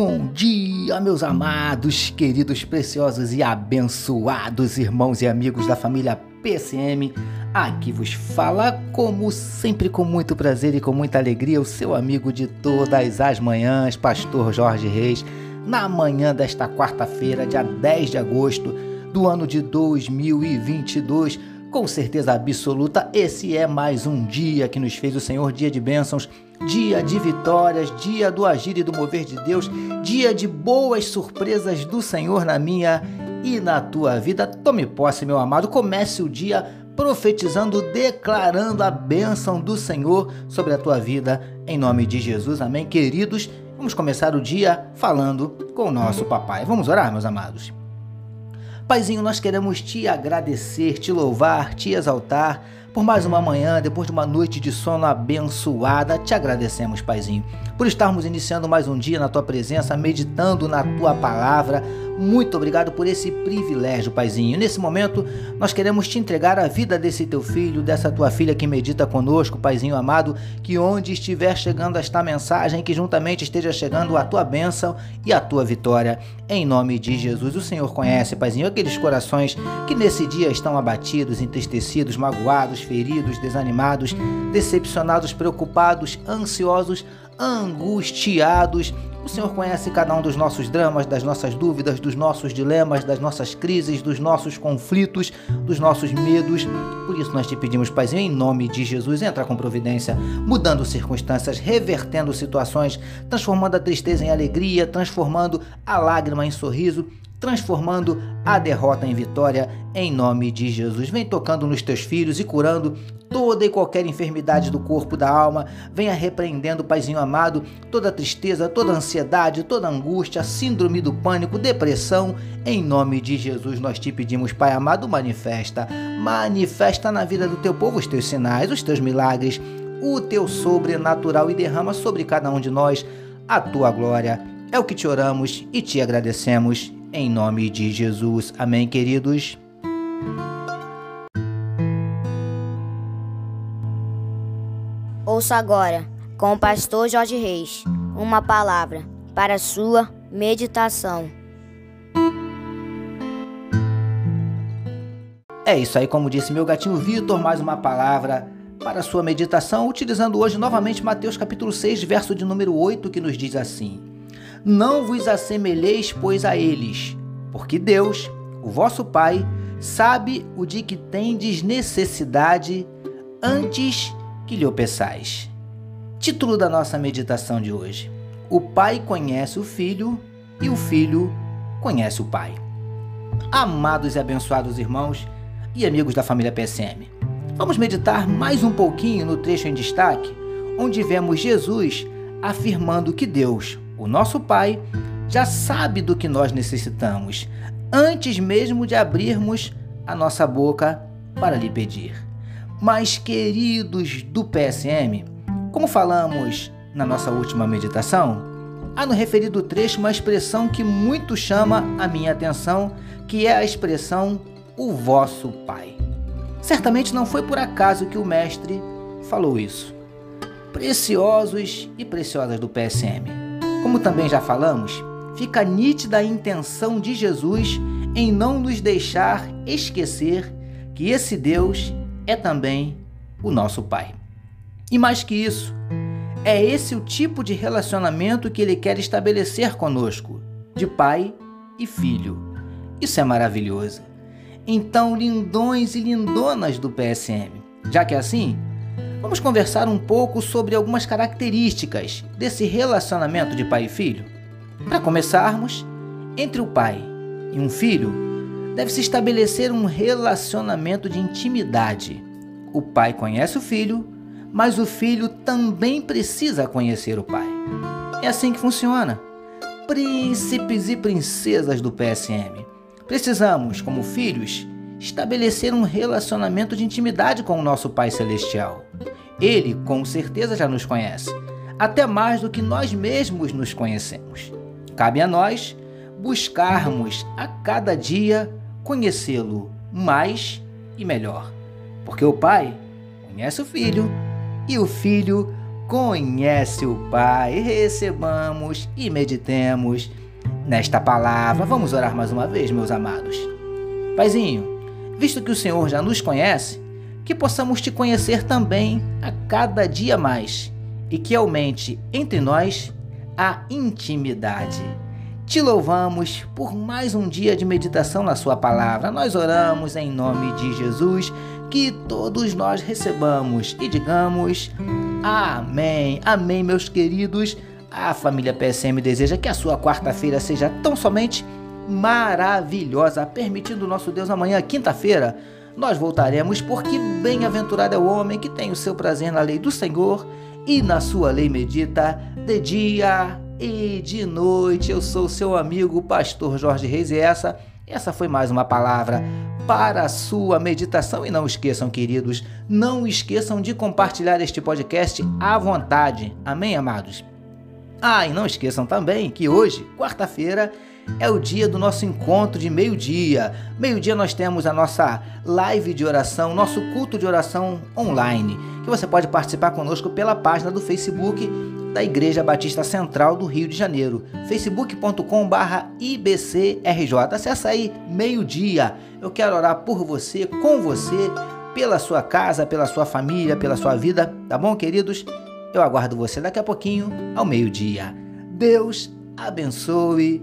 Bom dia, meus amados, queridos, preciosos e abençoados irmãos e amigos da família PCM. Aqui vos fala, como sempre, com muito prazer e com muita alegria, o seu amigo de todas as manhãs, Pastor Jorge Reis, na manhã desta quarta-feira, dia 10 de agosto do ano de 2022. Com certeza absoluta, esse é mais um dia que nos fez o Senhor, dia de bênçãos dia de vitórias, dia do agir e do mover de Deus, dia de boas surpresas do Senhor na minha e na tua vida. Tome posse, meu amado, comece o dia profetizando, declarando a bênção do Senhor sobre a tua vida, em nome de Jesus. Amém, queridos. Vamos começar o dia falando com o nosso papai. Vamos orar, meus amados. Paizinho, nós queremos te agradecer, te louvar, te exaltar por mais uma manhã, depois de uma noite de sono abençoada. Te agradecemos, Paizinho, por estarmos iniciando mais um dia na tua presença, meditando na tua palavra muito obrigado por esse privilégio, Paizinho. Nesse momento, nós queremos te entregar a vida desse teu filho, dessa tua filha que medita conosco, Paizinho amado, que onde estiver chegando esta mensagem, que juntamente esteja chegando a tua bênção e a tua vitória. Em nome de Jesus, o Senhor conhece, Paizinho, aqueles corações que nesse dia estão abatidos, entristecidos, magoados, feridos, desanimados, decepcionados, preocupados, ansiosos, angustiados. O Senhor conhece cada um dos nossos dramas, das nossas dúvidas, dos nossos dilemas, das nossas crises, dos nossos conflitos, dos nossos medos. Por isso nós te pedimos, Paizinho, em nome de Jesus, entra com providência, mudando circunstâncias, revertendo situações, transformando a tristeza em alegria, transformando a lágrima em sorriso, transformando a derrota em vitória em nome de Jesus. Vem tocando nos teus filhos e curando toda e qualquer enfermidade do corpo, da alma. Venha repreendendo, Paizinho amado, toda tristeza, toda ansiedade, toda angústia, síndrome do pânico, depressão. Em nome de Jesus nós te pedimos, Pai amado, manifesta. Manifesta na vida do teu povo os teus sinais, os teus milagres, o teu sobrenatural e derrama sobre cada um de nós a tua glória. É o que te oramos e te agradecemos em nome de Jesus. Amém, queridos. Ouça agora, com o pastor Jorge Reis, uma palavra para a sua meditação. É isso aí, como disse meu gatinho Vitor, mais uma palavra para a sua meditação, utilizando hoje novamente Mateus capítulo 6, verso de número 8, que nos diz assim: não vos assemelheis, pois, a eles, porque Deus, o vosso Pai, sabe o de que tendes necessidade antes que lhe o peçais. Título da nossa meditação de hoje: O Pai conhece o Filho e o Filho conhece o Pai. Amados e abençoados irmãos e amigos da família PSM, vamos meditar mais um pouquinho no trecho em destaque, onde vemos Jesus afirmando que Deus, o nosso Pai já sabe do que nós necessitamos, antes mesmo de abrirmos a nossa boca para lhe pedir. Mas, queridos do PSM, como falamos na nossa última meditação, há no referido trecho uma expressão que muito chama a minha atenção, que é a expressão o vosso Pai. Certamente não foi por acaso que o Mestre falou isso. Preciosos e preciosas do PSM. Como também já falamos, fica nítida a intenção de Jesus em não nos deixar esquecer que esse Deus é também o nosso Pai. E mais que isso, é esse o tipo de relacionamento que ele quer estabelecer conosco, de pai e filho. Isso é maravilhoso. Então, lindões e lindonas do PSM, já que é assim, Vamos conversar um pouco sobre algumas características desse relacionamento de pai e filho. Para começarmos, entre o pai e um filho, deve-se estabelecer um relacionamento de intimidade. O pai conhece o filho, mas o filho também precisa conhecer o pai. É assim que funciona. Príncipes e princesas do PSM. Precisamos, como filhos, estabelecer um relacionamento de intimidade com o nosso Pai Celestial. Ele, com certeza, já nos conhece, até mais do que nós mesmos nos conhecemos. Cabe a nós buscarmos a cada dia conhecê-lo mais e melhor, porque o Pai conhece o Filho e o Filho conhece o Pai. Recebamos e meditemos nesta palavra. Vamos orar mais uma vez, meus amados. Paizinho, visto que o Senhor já nos conhece, que possamos te conhecer também a cada dia mais e que aumente entre nós a intimidade. Te louvamos por mais um dia de meditação na Sua palavra. Nós oramos em nome de Jesus, que todos nós recebamos e digamos Amém. Amém, meus queridos. A família PSM deseja que a sua quarta-feira seja tão somente maravilhosa, permitindo nosso Deus amanhã, quinta-feira, nós voltaremos, porque bem-aventurado é o homem que tem o seu prazer na lei do Senhor e na sua lei medita de dia e de noite. Eu sou seu amigo, pastor Jorge Reis, e essa, essa foi mais uma palavra para a sua meditação. E não esqueçam, queridos, não esqueçam de compartilhar este podcast à vontade. Amém, amados? Ah, e não esqueçam também que hoje, quarta-feira, é o dia do nosso encontro de meio-dia. Meio-dia nós temos a nossa live de oração, nosso culto de oração online, que você pode participar conosco pela página do Facebook da Igreja Batista Central do Rio de Janeiro, facebook.com/ibcrj. Acesse aí meio-dia. Eu quero orar por você, com você, pela sua casa, pela sua família, pela sua vida, tá bom, queridos? Eu aguardo você daqui a pouquinho, ao meio-dia. Deus abençoe